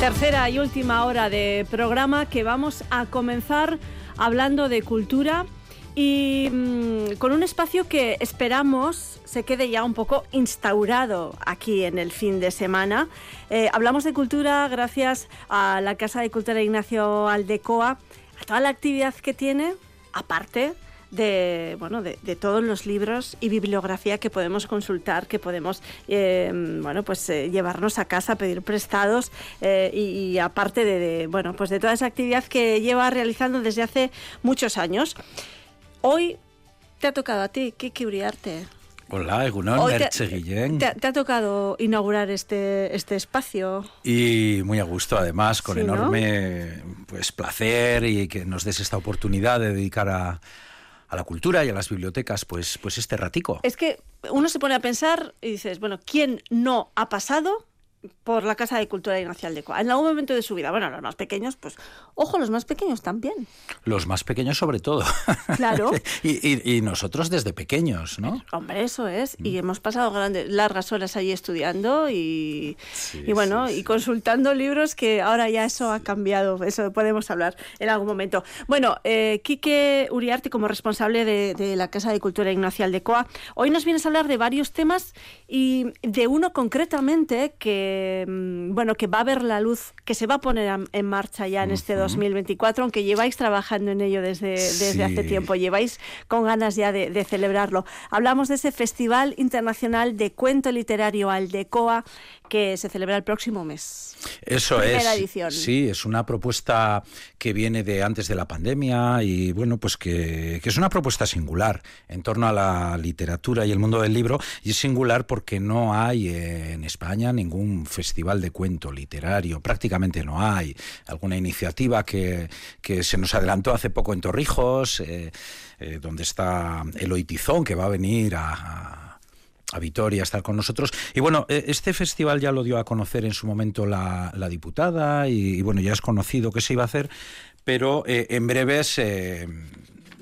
Tercera y última hora de programa que vamos a comenzar hablando de cultura y mm, con un espacio que esperamos se quede ya un poco instaurado aquí en el fin de semana. Eh, hablamos de cultura gracias a la Casa de Cultura Ignacio Aldecoa, a toda la actividad que tiene, aparte de, bueno, de, todos los libros y bibliografía que podemos consultar, que podemos eh, bueno, pues, eh, llevarnos a casa, pedir prestados y, aparte de, bueno, pues de toda esa actividad que lleva realizando desde hace muchos años. Hoy te ha tocado a ti, Kiki Uriarte. Hola, Egunon, Merche Guillén. Te, ha tocado inaugurar este, este espacio. Y muy a gusto, además, con enorme pues, placer y que nos des esta oportunidad de dedicar a, a la cultura y a las bibliotecas, pues, pues este ratico. Es que uno se pone a pensar y dices, bueno, ¿quién no ha pasado por la Casa de Cultura Ignacio Aldecoa, en algún momento de su vida. Bueno, los más pequeños, pues, ojo, los más pequeños también. Los más pequeños sobre todo. Claro. y, nosotros desde pequeños, ¿no? Hombre, eso es. Y mm. hemos pasado grandes, largas horas allí estudiando y, y bueno, y consultando libros que ahora ya eso ha cambiado. Eso podemos hablar en algún momento. Bueno, eh, Quique Uriarte, como responsable de, de la Casa de Cultura Ignacio Aldecoa, hoy nos vienes a hablar de varios temas y de uno concretamente que Mm, bueno, que va a ver la luz, que se va a poner en marcha ya en este 2024, aunque lleváis trabajando en ello desde, desde hace tiempo, lleváis con ganas ya de, celebrarlo. Hablamos de ese Festival Internacional de Cuento Literario Aldecoa que se celebra el próximo mes. Eso Primera es. Edición. Sí, es una propuesta que viene de antes de la pandemia y bueno, pues que, que, es una propuesta singular en torno a la literatura y el mundo del libro y es singular porque no hay en España ningún festival de cuento literario, prácticamente no hay. Alguna iniciativa que, que se nos adelantó hace poco en Torrijos, eh, eh, donde está Eloy Tizón, que va a venir a a Vitoria a estar con nosotros. Y bueno, e, este festival ya lo dio a conocer en su momento la, diputada y, bueno, ya es conocido que se iba a hacer, pero eh, en breve se,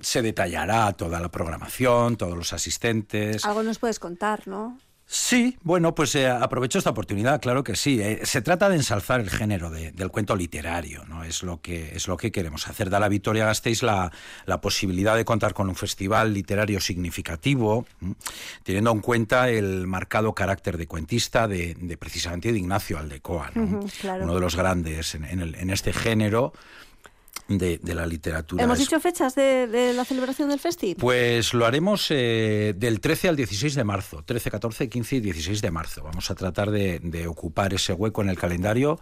se detallará toda la programación, todos los asistentes. Algo nos puedes contar, ¿no? Sí, bueno, pues eh, aprovecho esta oportunidad, claro que sí. Eh, se trata de ensalzar el género del cuento literario, ¿no? Es lo que, es lo que queremos hacer. Da la Victoria Gasteiz la, la posibilidad de contar con un festival literario significativo, teniendo en cuenta el marcado carácter de cuentista de, precisamente de Ignacio Aldecoa, uno de los grandes en, en este género de, la literatura. ¿Hemos dicho fechas de, la celebración del festival? Pues lo haremos eh, del 13 al 16 de marzo, 13, 14, 15 y 16 de marzo. Vamos a tratar de, de ocupar ese hueco en el calendario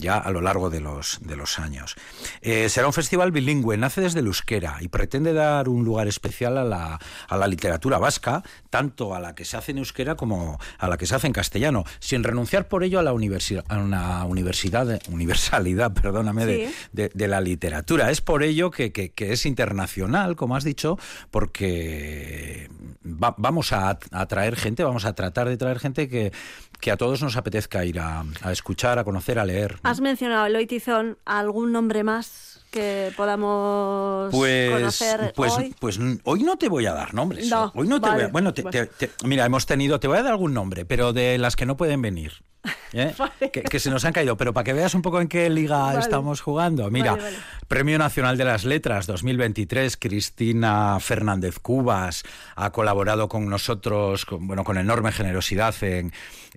ya a lo largo de los, de los años. Eh, será un festival bilingüe, nace desde el euskera y pretende dar un lugar especial a la, a la literatura vasca, tanto a la que se hace en euskera como a la que se hace en castellano, sin renunciar por ello a la universidad, a una universidad, universalidad, perdóname, de, de, la literatura. Es por ello que, que, es internacional, como has dicho, porque vamos a, a traer gente, vamos a tratar de traer gente que, que a todos nos apetezca ir a, escuchar, a conocer, a leer. Has mencionado Eloy Tizón, ¿algún nombre más que podamos pues, conocer pues, hoy? Pues hoy no te voy a dar nombres. hoy no te voy a, bueno, mira, hemos tenido, te voy a dar algún nombre, pero de las que no pueden venir. ¿Eh? que, se nos han caído, pero para que veas un poco en qué liga estamos jugando. Mira, Premio Nacional de las Letras 2023, Cristina Fernández Cubas ha colaborado con nosotros, con, bueno, con enorme generosidad en,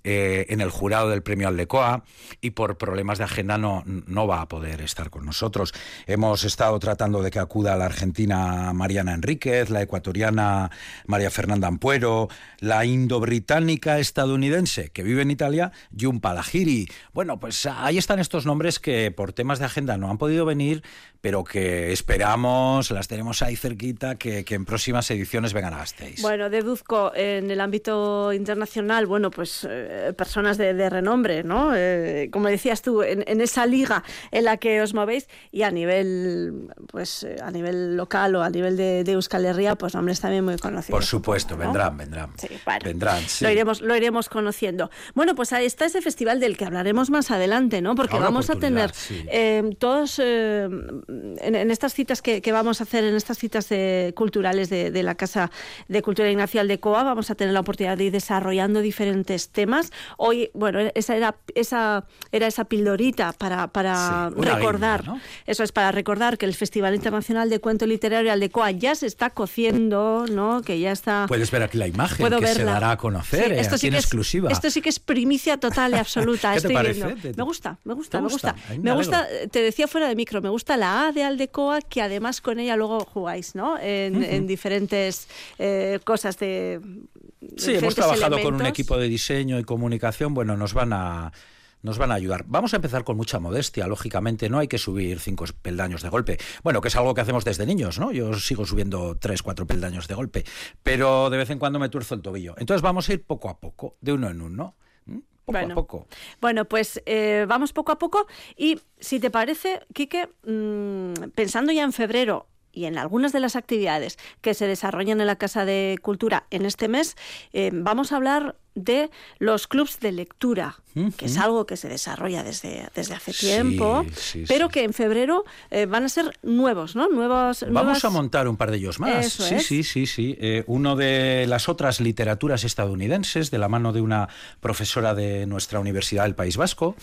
eh, en el jurado del Premio Aldecoa y por problemas de agenda no, no va a poder estar con nosotros. Hemos estado tratando de que acuda la argentina Mariana Enríquez, la ecuatoriana María Fernanda Ampuero, la indo-británica estadounidense que vive en Italia, Jun Palahiri. Bueno, pues ahí están estos nombres que por temas de agenda no han podido venir, pero que esperamos, las tenemos ahí cerquita, que, en próximas ediciones vengan a Gasteiz. Bueno, deduzco en el ámbito internacional, bueno, pues eh, personas de, renombre, ¿no? Eh, como decías tú, en, esa liga en la que os movéis y a nivel, pues eh, a nivel local o a nivel de, Euskal Herria, pues nombres también muy conocidos. Por supuesto, vendrán, vendrán. Sí, vendrán, Lo, iremos, lo iremos conociendo. Bueno, pues ahí está ese festival del que hablaremos más adelante, ¿no? Porque vamos a tener eh, todos eh, en, estas citas que, vamos a hacer, en estas citas culturales de, la Casa de Cultura Ignacial de Coa, vamos a tener la oportunidad de ir desarrollando diferentes temas. Hoy, bueno, esa era esa era esa pildorita para, para recordar, eso es para recordar que el Festival Internacional de Cuento Literario Aldecoa ya se está cociendo, ¿no? Que ya está. Puedes ver aquí la imagen que se dará a conocer, esto sí que exclusiva. esto sí que es primicia total y absoluta. estoy viendo. Me gusta, me gusta, me gusta. Me gusta, te decía fuera de micro, me gusta la A de Aldecoa, que además con ella luego jugáis, ¿no? En, diferentes eh, cosas de. Sí, hemos trabajado con un equipo de diseño y comunicación. Bueno, nos van a nos van a ayudar. Vamos a empezar con mucha modestia, lógicamente, no hay que subir cinco peldaños de golpe. Bueno, que es algo que hacemos desde niños, ¿no? Yo sigo subiendo tres, cuatro peldaños de golpe, pero de vez en cuando me tuerzo el tobillo. Entonces vamos a ir poco a poco, de uno en uno. Poco bueno, a poco. Bueno, pues eh, vamos poco a poco y si te parece, Quique, mm, pensando ya en febrero y en algunas de las actividades que se desarrollan en la Casa de Cultura en este mes, eh, vamos a hablar de los clubs de lectura, que es algo que se desarrolla desde, desde hace tiempo, pero que en febrero eh, van a ser nuevos, ¿no? Nuevos, Vamos a montar un par de ellos más. sí, sí, sí, sí, eh, uno de las otras literaturas estadounidenses, de la mano de una profesora de nuestra Universidad del País Vasco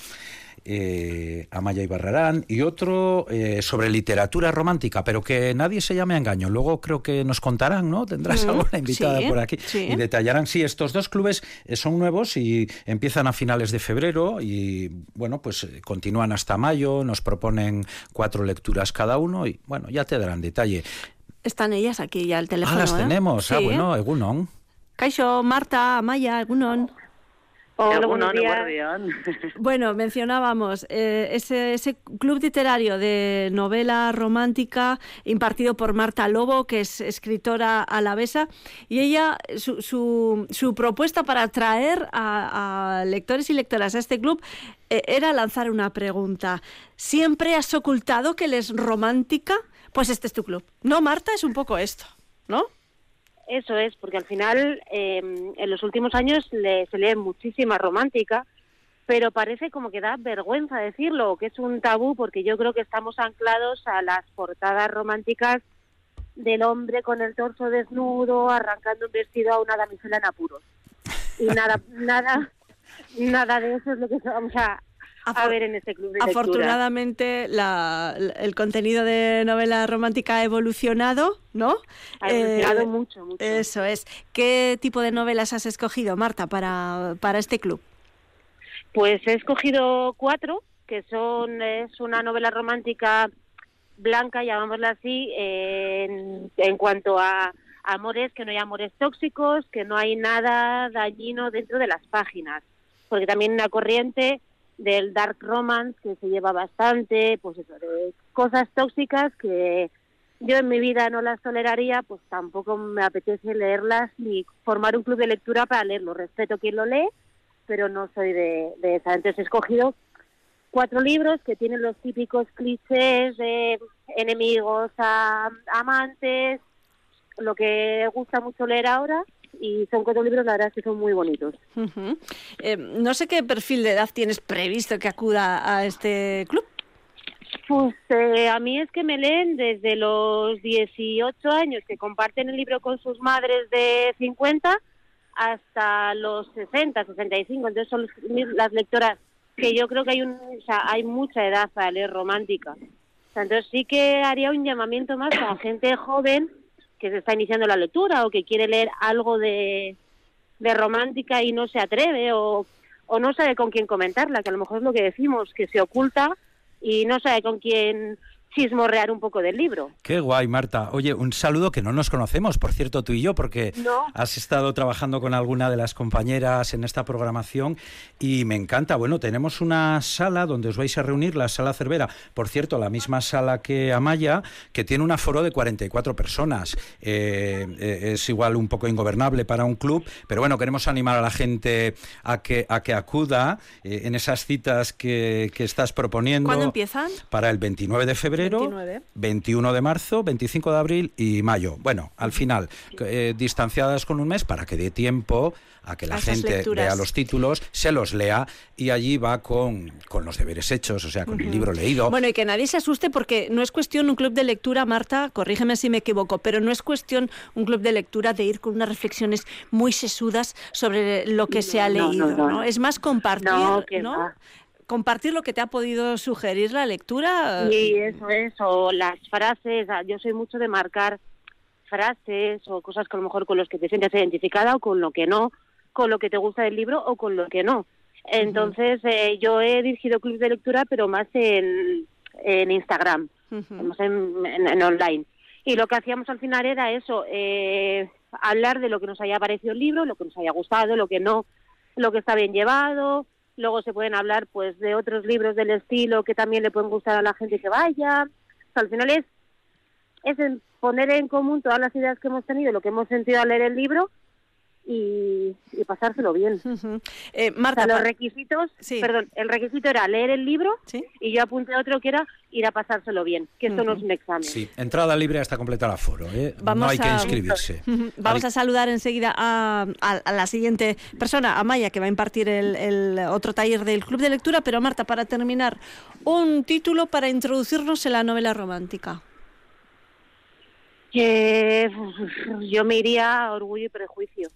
eh, Amaya Ibarrarán, y otro eh, sobre literatura romántica, pero que nadie se llame a engaño. Luego creo que nos contarán, ¿no? Tendrás alguna invitada por aquí y detallarán. Sí, estos dos clubes eh, son nuevos y empiezan a finales de febrero y, bueno, pues eh, continúan hasta mayo, nos proponen cuatro lecturas cada uno y, bueno, ya te darán detalle. Están ellas aquí ya al teléfono. Ah, las tenemos. Ah, bueno, Egunon. Caixo, Marta, Amaya, Egunon. Bueno, mencionábamos eh, ese, ese, club literario de novela romántica impartido por Marta Lobo, que es escritora alavesa, y ella, su, su, su propuesta para atraer a, lectores y lectoras a este club eh, era lanzar una pregunta. ¿Siempre has ocultado que eres romántica? Pues este es tu club. No, Marta, es un poco esto, ¿no? Eso es, porque al final em, en los últimos años se lee muchísima romántica, pero parece como que da vergüenza decirlo, que es un tabú, porque yo creo que estamos anclados a las portadas románticas del hombre con el torso desnudo, arrancando un vestido a una damisela en apuros. Y nada, nada, nada de eso es lo que vamos a, a ver en este club de Afortunadamente el contenido de novela romántica ha evolucionado, ¿no? Ha evolucionado eh, mucho, mucho. Eso es. ¿Qué tipo de novelas has escogido, Marta, para, para este club? Pues he escogido cuatro, que son es una novela romántica blanca, llamámosla así, en, en cuanto a amores, que no hay amores tóxicos, que no hay nada dañino dentro de las páginas, porque también una corriente del dark romance que se lleva bastante, pues eso, de cosas tóxicas que yo en mi vida no las toleraría, pues tampoco me apetece leerlas ni formar un club de lectura para leerlo. Respeto quien lo lee, pero no soy de, de esa. Entonces he escogido cuatro libros que tienen los típicos clichés de enemigos a amantes, lo que gusta mucho leer ahora, y son cuatro libros, la verdad es que son muy bonitos. Eh, no sé qué perfil de edad tienes previsto que acuda a este club. Pues eh, a mí es que me leen desde los 18 años que comparten el libro con sus madres de 50 hasta los 60, 65. Entonces son las lectoras que yo creo que hay, un, o sea, hay mucha edad para leer romántica. entonces sí que haría un llamamiento más a gente joven que se está iniciando la lectura o que quiere leer algo de, de romántica y no se atreve o, o no sabe con quién comentarla, que a lo mejor es lo que decimos, que se oculta y no sabe con quién chismorrear un poco del libro. Qué guay, Marta. Oye, un saludo que no nos conocemos, por cierto, tú y yo, porque has estado trabajando con alguna de las compañeras en esta programación y me encanta. Bueno, tenemos una sala donde os vais a reunir, la sala Cervera, por cierto, la misma sala que Amaya, que tiene un aforo de 44 personas. Eh, eh, es igual un poco ingobernable para un club, pero bueno, queremos animar a la gente a que, a que acuda eh, en esas citas que, que estás proponiendo. ¿Cuándo empiezan? Para el 29 de febrero febrero, 21 de marzo, 25 de abril y mayo. Bueno, al final, eh, distanciadas con un mes para que dé tiempo a que la gente vea los títulos, se los lea y allí va con, con los deberes hechos, o sea, con el libro leído. Bueno, y que nadie se asuste porque no es cuestión un club de lectura, Marta, corrígeme si me equivoco, pero no es cuestión un club de lectura de ir con unas reflexiones muy sesudas sobre lo que se ha leído, no, Es más compartir, ¿no? Compartir lo que te ha podido sugerir la lectura. Sí, eso es, o las frases, ah, yo soy mucho de marcar frases o cosas que a lo mejor con los que te sientes identificada o con lo que no, con lo que te gusta del libro o con lo que no. Entonces, eh, yo he dirigido clubes de lectura, pero más en, en Instagram, en, online. Y lo que hacíamos al final era eso, eh, hablar de lo que nos haya parecido el libro, lo que nos haya gustado, lo que no, lo que está bien llevado. Luego se pueden hablar pues de otros libros del estilo que también le pueden gustar a la gente que vaya. al final es, es poner en común todas las ideas que hemos tenido, lo que hemos sentido al leer el libro y, pasárselo bien. Eh, Marta, los requisitos, perdón, el requisito era leer el libro y yo apunté otro que era ir a pasárselo bien, que esto no es un examen. Sí, entrada libre hasta completar el aforo, ¿eh? no hay que inscribirse. Vamos a saludar enseguida a, la siguiente persona, a Maya, que va a impartir el, otro taller del Club de Lectura, pero Marta, para terminar, un título para introducirnos en la novela romántica. yo me iría a Orgullo y Prejuicio.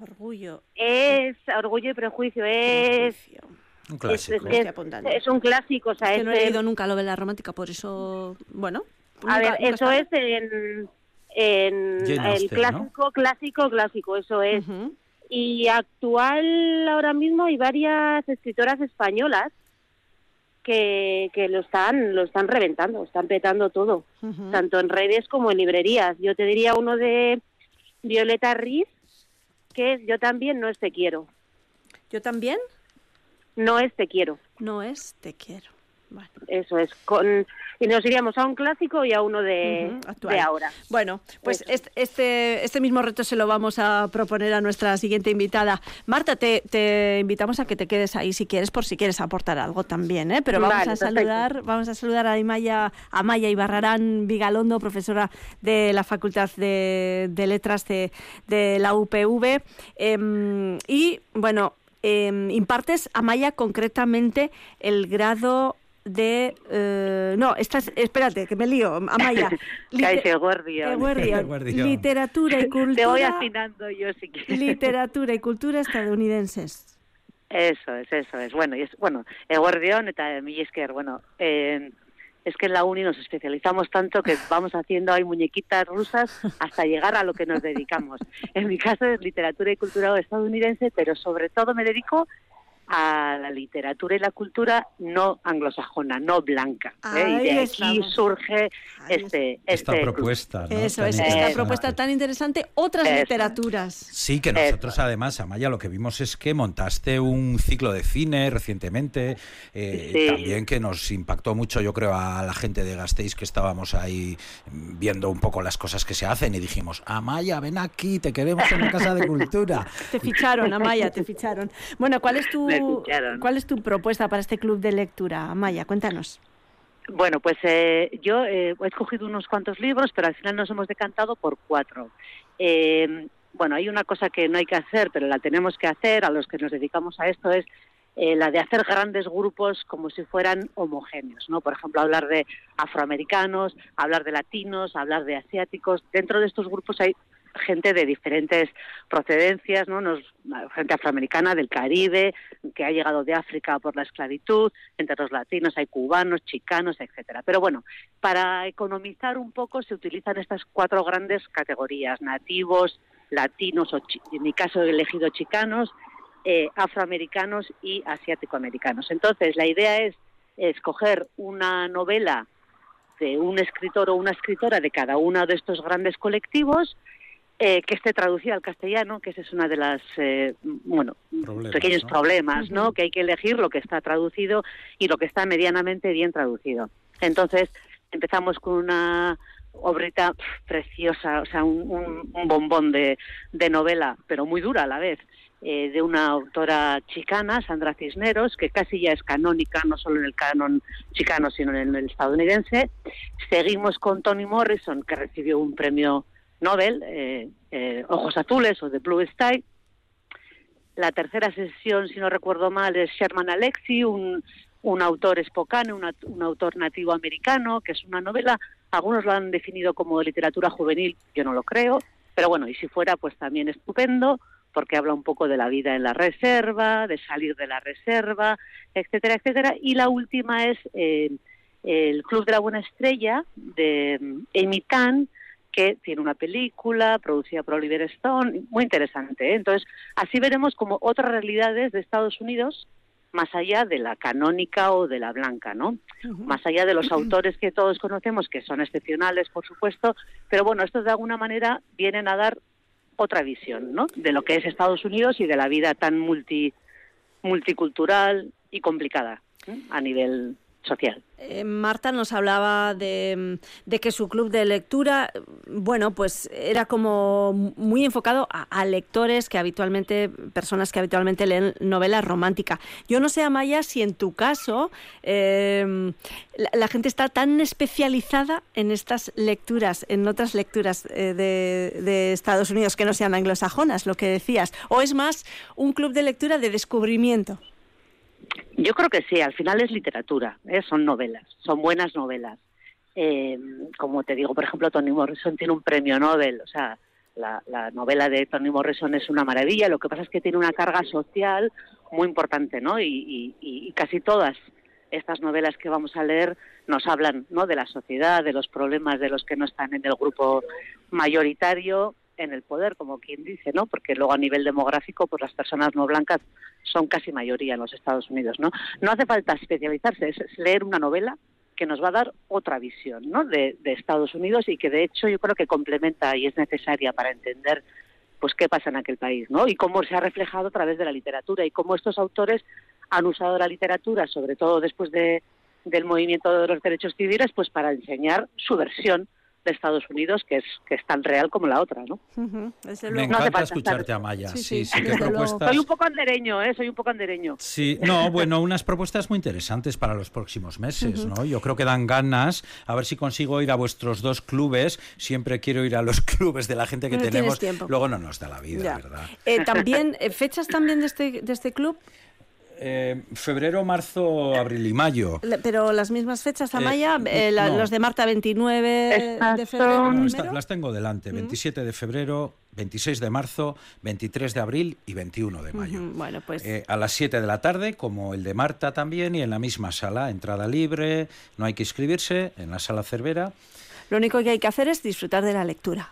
Orgullo. Es Orgullo y Prejuicio, es... Un clásico. Es, un clásico, o sea, es que no he leído nunca lo de la romántica, por eso, bueno. A ver, eso es en, en el clásico, clásico, clásico, eso es. Y actual ahora mismo hay varias escritoras españolas que, que lo están lo están reventando, están petando todo, tanto en redes como en librerías. Yo te diría uno de Violeta Riz, que es Yo también no es te quiero. ¿Yo también? No es te quiero. No es te quiero. Eso es. Con, y nos iríamos a un clásico y a uno de, ahora. Bueno, pues este, este mismo reto se lo vamos a proponer a nuestra siguiente invitada. Marta, te, te invitamos a que te quedes ahí si quieres, por si quieres aportar algo también, ¿eh? Pero vamos a saludar, vamos a saludar a Maya, a Maya Ibarrarán Vigalondo, profesora de la Facultad de, Letras de, la UPV. Em, y bueno, em, impartes a Maya concretamente el grado de... Eh, no, estás, espérate, que me lío, Amaya. Literatura y cultura... Te voy afinando yo si quieres. Literatura y cultura estadounidenses. Eso es, eso es. Bueno, y es, bueno, eguerdión eta bueno, eh, es que en la uni nos especializamos tanto que vamos haciendo ahí muñequitas rusas hasta llegar a lo que nos dedicamos. En mi caso es literatura y cultura estadounidense, pero sobre todo me dedico a la literatura y la cultura no anglosajona, no blanca. ¿eh? Y de aquí surge este, esta este propuesta. Eso es, esta propuesta tan interesante, otras literaturas. Sí, que nosotros además, Amaya, lo que vimos es que montaste un ciclo de cine recientemente, eh, también que nos impactó mucho, yo creo, a la gente de Gasteiz que estábamos ahí viendo un poco las cosas que se hacen y dijimos, Amaya, ven aquí, te queremos en la Casa de Cultura. te ficharon, Amaya, te ficharon. Bueno, ¿cuál es tu ¿Cuál es tu propuesta para este club de lectura, Maya? Cuéntanos. Bueno, pues eh, yo eh, he escogido unos cuantos libros, pero al final nos hemos decantado por cuatro. Eh, bueno, hay una cosa que no hay que hacer, pero la tenemos que hacer a los que nos dedicamos a esto, es la de hacer grandes grupos como si fueran homogéneos, ¿no? Por ejemplo, hablar de afroamericanos, hablar de latinos, hablar de asiáticos. Dentro de estos grupos hay gente de diferentes procedencias, ¿no? Nos, gente afroamericana del Caribe, que ha llegado de África por la esclavitud, entre los latinos hay cubanos, chicanos, etcétera. Pero bueno, para economizar un poco se utilizan estas cuatro grandes categorías, nativos, latinos, o en mi caso he elegido chicanos, eh, afroamericanos y asiático-americanos. Entonces, la idea es escoger una novela de un escritor o una escritora de cada uno de estos grandes colectivos eh, que esté traducida al castellano, que ese es una de las, eh, bueno, pequeños problemas, ¿no? Que hay que elegir lo que está traducido y lo que está medianamente bien traducido. Entonces, empezamos con una obrita preciosa, o sea, un, bombón de, novela, pero muy dura a la vez, eh, de una autora chicana, Sandra Cisneros, que casi ya es canónica, no solo en el canon chicano, sino en el estadounidense. Seguimos con Toni Morrison, que recibió un premio Nobel, eh, eh, Ojos Azules o The Blue Sky. La tercera sesión, si no recuerdo mal, es Sherman Alexie, un, un autor espocano, un autor nativo americano, que es una novela, algunos lo han definido como literatura juvenil, yo no lo creo, pero bueno, y si fuera, pues también estupendo, porque habla un poco de la vida en la reserva, de salir de la reserva, etcétera, etcétera. Y la última es eh, el Club de la Buena Estrella de Amy Tan, que tiene una película producida por Oliver Stone, muy interesante. ¿eh? Entonces, así veremos como otras realidades de Estados Unidos más allá de la canónica o de la blanca, ¿no? Más allá de los autores que todos conocemos, que son excepcionales, por supuesto, pero bueno, estos de alguna manera vienen a dar otra visión, ¿no? De lo que es Estados Unidos y de la vida tan multi, multicultural y complicada a nivel Eh, Marta nos hablaba de, que su club de lectura, bueno, pues era como muy enfocado a, lectores que habitualmente, personas que habitualmente leen novelas románticas. Yo no sé, Amaya, si en tu caso em, la, gente está tan especializada en estas lecturas, en otras lecturas eh, de Estados Unidos que no sean anglosajonas, lo que decías, o es más un club de lectura de descubrimiento. Yo creo que sí, al final es literatura, ¿eh? son novelas, son buenas novelas. Eh, como te digo, por ejemplo, Toni Morrison tiene un premio Nobel, o sea, la, novela de Toni Morrison es una maravilla, lo que pasa es que tiene una carga social muy importante, ¿no? Y, casi todas estas novelas que vamos a leer nos hablan, ¿no? De la sociedad, de los problemas de los que no están en el grupo mayoritario en el poder, como quien dice, ¿no? Porque luego a nivel demográfico, pues las personas no blancas son casi mayoría en los Estados Unidos, ¿no? No hace falta especializarse, es leer una novela que nos va a dar otra visión, ¿no? De, Estados Unidos y que de hecho yo creo que complementa y es necesaria para entender pues qué pasa en aquel país, ¿no? Y cómo se ha reflejado a través de la literatura y cómo estos autores han usado la literatura, sobre todo después de, del movimiento de los derechos civiles, pues para enseñar su versión de Estados Unidos que es que es tan real como la otra, ¿no? Me encanta escucharte, Amaya. Sí, sí, sí, propuestas... Soy un poco andereño, ¿eh? Soy un poco andereño. Sí, no, bueno, unas propuestas muy interesantes para los próximos meses, ¿no? Yo creo que dan ganas, a ver si consigo ir a vuestros dos clubes. Siempre quiero ir a los clubes de la gente que tenemos. Luego no nos da la vida, ¿verdad? Eh, también, eh, ¿fechas también de este, de este club? Eh, febrero, marzo, abril y mayo. Pero las mismas fechas, Amaya, eh, eh los de Marta 29 de febrero. las tengo delante, 27 de febrero, 26 de marzo, 23 de abril y 21 de mayo. Bueno, pues... Eh, a las 7 de la tarde, como el de Marta también, y en la misma sala, entrada libre, no hay que inscribirse, en la sala Cervera. Lo único que hay que hacer es disfrutar de la lectura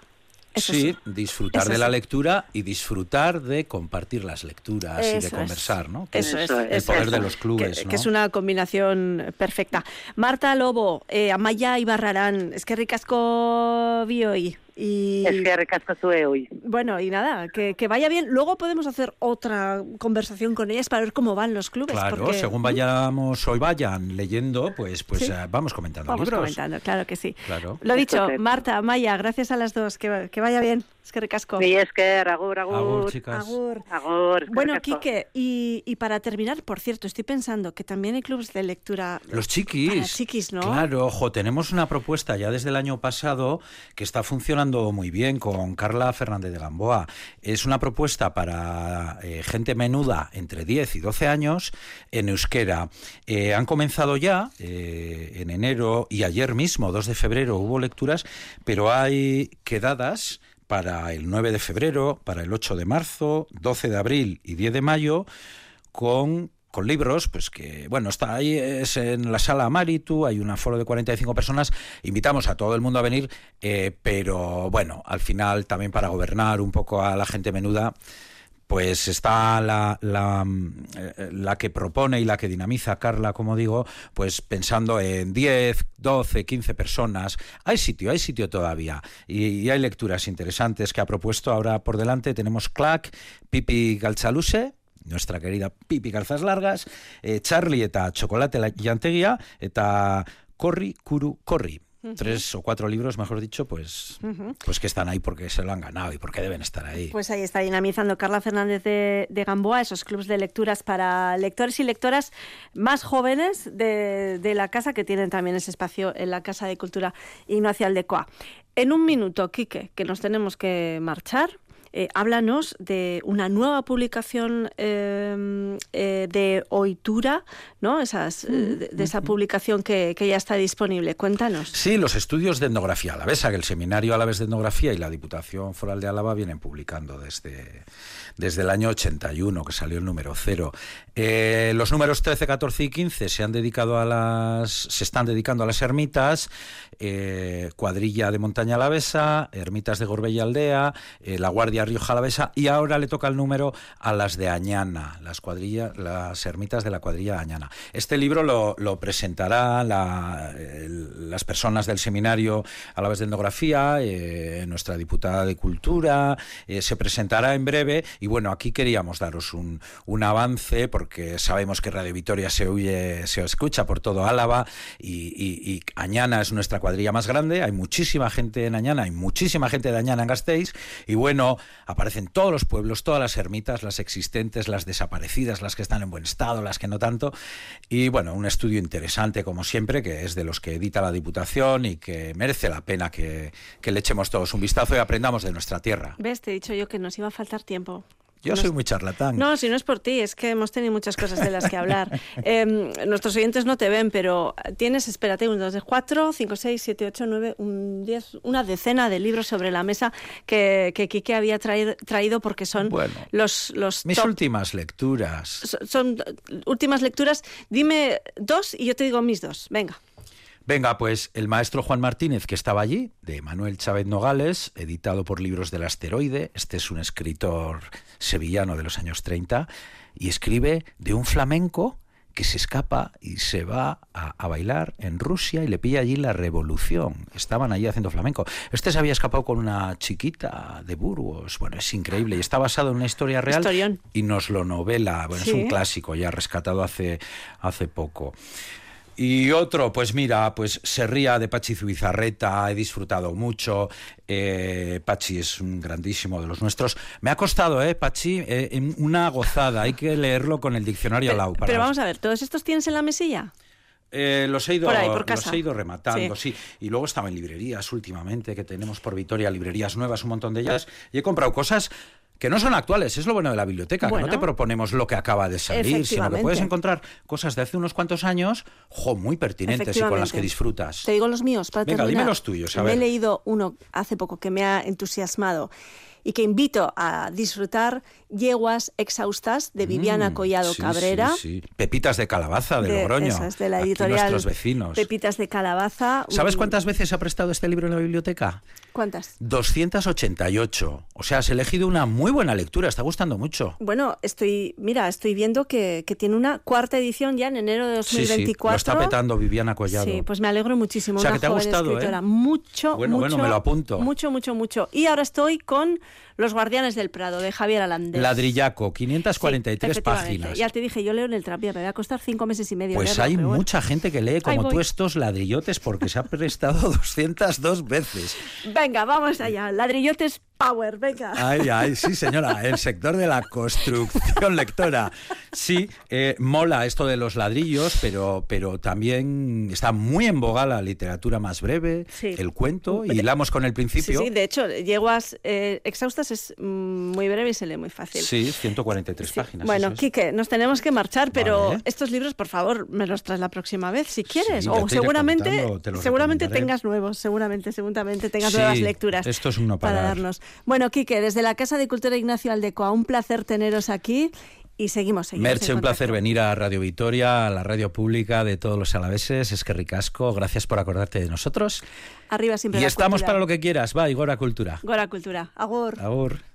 sí, disfrutar de la lectura y disfrutar de compartir las lecturas y de conversar, ¿no? eso es, el poder de los clubes, que, ¿no? que, es una combinación perfecta. Marta Lobo, eh, Amaya Ibarrarán, es que ricasco vi hoy. Y, es que recasco hoy. Bueno, y nada, que, vaya bien. Luego podemos hacer otra conversación con ellas para ver cómo van los clubes. Claro, según vayamos hoy vayan leyendo, pues, pues eh, vamos comentando vamos comentando, claro que sí. Claro. Lo dicho, Marta, Maya, gracias a las dos. Que, que vaya bien. Es que recasco. Sí, es que agur, agur. Agur, chicas. Agur. bueno, Quique, y, y, para terminar, por cierto, estoy pensando que también hay clubes de lectura. Los chiquis. chiquis, ¿no? Claro, ojo, tenemos una propuesta ya desde el año pasado que está funcionando muy bien con Carla Fernández de Gamboa. Es una propuesta para eh, gente menuda entre 10 y 12 años en euskera. Eh, han comenzado ya eh, en enero y ayer mismo, 2 de febrero, hubo lecturas, pero hay quedadas para el 9 de febrero, para el 8 de marzo, 12 de abril y 10 de mayo, con con libros, pues que, bueno, está ahí, es en la sala Maritu, hay un aforo de 45 personas, invitamos a todo el mundo a venir, eh, pero bueno, al final también para gobernar un poco a la gente menuda, pues está la, la, eh, la, que propone y la que dinamiza Carla, como digo, pues pensando en 10, 12, 15 personas. Hay sitio, hay sitio todavía. Y, hay lecturas interesantes que ha propuesto ahora por delante. Tenemos Clack, Pipi Galchaluse, nuestra querida Pipi Calzas Largas, eh, Charlie eta Chocolate Yanteguía, eta Corri Kuru Corri. tres o cuatro libros, mejor dicho, pues, pues que están ahí porque se lo han ganado y porque deben estar ahí. Pues ahí está dinamizando Carla Fernández de, Gamboa esos clubes de lecturas para lectores y lectoras más jóvenes de, de, la casa, que tienen también ese espacio en la Casa de Cultura Ignacio Aldecoa. En un minuto, Quique, que nos tenemos que marchar. Eh, háblanos de una nueva publicación em, eh, de Oitura, ¿no? Esas, eh, de, esa publicación que, ya está disponible. Cuéntanos. Sí, los estudios de etnografía alavesa, que el Seminario Alavés de Etnografía y la Diputación Foral de Álava vienen publicando desde, desde el año 81, que salió el número cero. los números 13, 14 y 15 se han dedicado a las, se están dedicando a las ermitas, cuadrilla de montaña alavesa, ermitas de Gorbella Aldea, la Guardia Río Jalavesa y ahora le toca el número a las de Añana, las cuadrillas, las ermitas de la cuadrilla de Añana. Este libro lo, lo presentará las personas del seminario a la vez de etnografía, eh, nuestra diputada de Cultura, eh, se presentará en breve y bueno, aquí queríamos daros un, avance porque sabemos que Radio Vitoria se oye, se escucha por todo Álava y, y, Añana es nuestra cuadrilla más grande, hay muchísima gente en Añana, hay muchísima gente de Añana en Gasteiz y bueno, aparecen todos los pueblos, todas las ermitas, las existentes, las desaparecidas, las que están en buen estado, las que no tanto. Y bueno, un estudio interesante como siempre, que es de los que edita la Diputación y que merece la pena que, que le echemos todos un vistazo y aprendamos de nuestra tierra. ¿Ves? Te he dicho yo que nos iba a faltar tiempo. Yo soy muy charlatán. No, si no es por ti, es que hemos tenido muchas cosas de las que hablar. Em, nuestros oyentes no te ven, pero tienes, espérate, un, dos, cuatro, cinco, seis, siete, ocho, nueve, un, diez, una decena de libros sobre la mesa que, que Quique había traído, porque son los, los... Mis últimas lecturas. son últimas lecturas. Dime dos y yo te digo mis dos. Venga. Venga, pues el maestro Juan Martínez, que estaba allí, de Manuel Chávez Nogales, editado por Libros del Asteroide. Este es un escritor sevillano de los años 30 y escribe de un flamenco que se escapa y se va a, bailar en Rusia y le pilla allí la revolución. Estaban allí haciendo flamenco. Este se había escapado con una chiquita de Burgos. Bueno, es increíble y está basado en una historia real y nos lo novela. Bueno, es un clásico ya rescatado hace, hace poco. Y otro, pues mira, pues se ría de Pachi Zubizarreta, he disfrutado mucho. Eh, Pachi es un grandísimo de los nuestros. Me ha costado, ¿eh, Pachi? Eh, una gozada, hay que leerlo con el diccionario pero, Lau. pero vamos a ver, ¿todos estos tienes en la mesilla? Eh, los, he ido, los he ido rematando, sí. Y luego estaba en librerías últimamente, que tenemos por Vitoria librerías nuevas, un montón de ellas. Y he comprado cosas que no son actuales, es lo bueno de la biblioteca, que no te proponemos lo que acaba de salir, sino que puedes encontrar cosas de hace unos cuantos años, jo, muy pertinentes y con las que disfrutas. Te digo los míos, para Venga, dime los tuyos, Me he leído uno hace poco que me ha entusiasmado y que invito a disfrutar Yeguas Exhaustas de Viviana mm, Collado Cabrera. Pepitas de calabaza de, Logroño. de la editorial nuestros vecinos. Pepitas de calabaza. ¿Sabes cuántas veces ha prestado este libro en la biblioteca? ¿Cuántas? 288. O sea, has elegido una muy buena lectura, está gustando mucho. Bueno, estoy, mira, estoy viendo que, tiene una cuarta edición ya en enero de 2024. lo está petando Viviana Collado. Sí, pues me alegro muchísimo. O sea, que te ha gustado, ¿eh? Mucho, bueno, mucho. Bueno, me lo apunto. Mucho, mucho, mucho. Y ahora estoy con Los Guardianes del Prado, de Javier Alandés. Ladrillaco, 543 páginas. Ya te dije, yo leo en el Trapia, me va a costar cinco meses y medio. Pues hay mucha gente que lee como tú estos ladrillotes porque se ha prestado 202 veces. Venga, vamos allá. Ladrillotes Power, venga. Ay, ay, sí, señora. El sector de la construcción lectora. Sí, eh, mola esto de los ladrillos, pero, pero también está muy en boga la literatura más breve, el cuento, y hilamos con el principio. Sí, sí de hecho, Yeguas eh, Exhaustas es muy breve y se lee muy fácil. Sí, 143 páginas. Bueno, Quique, nos tenemos que marchar, pero estos libros, por favor, me los traes la próxima vez, si quieres. o seguramente, seguramente tengas nuevos, seguramente, seguramente tengas nuevas lecturas. Esto es uno para darnos. Bueno, Quique, desde la Casa de Cultura Ignacio Aldecoa, un placer teneros aquí y seguimos. seguimos Merche, un placer venir a Radio Vitoria, a la radio pública de todos los alaveses. Es que ricasco. Gracias por acordarte de nosotros. Arriba siempre. Y estamos para lo que quieras. Va, y Gora Cultura. Gora Cultura. Agur. Agur.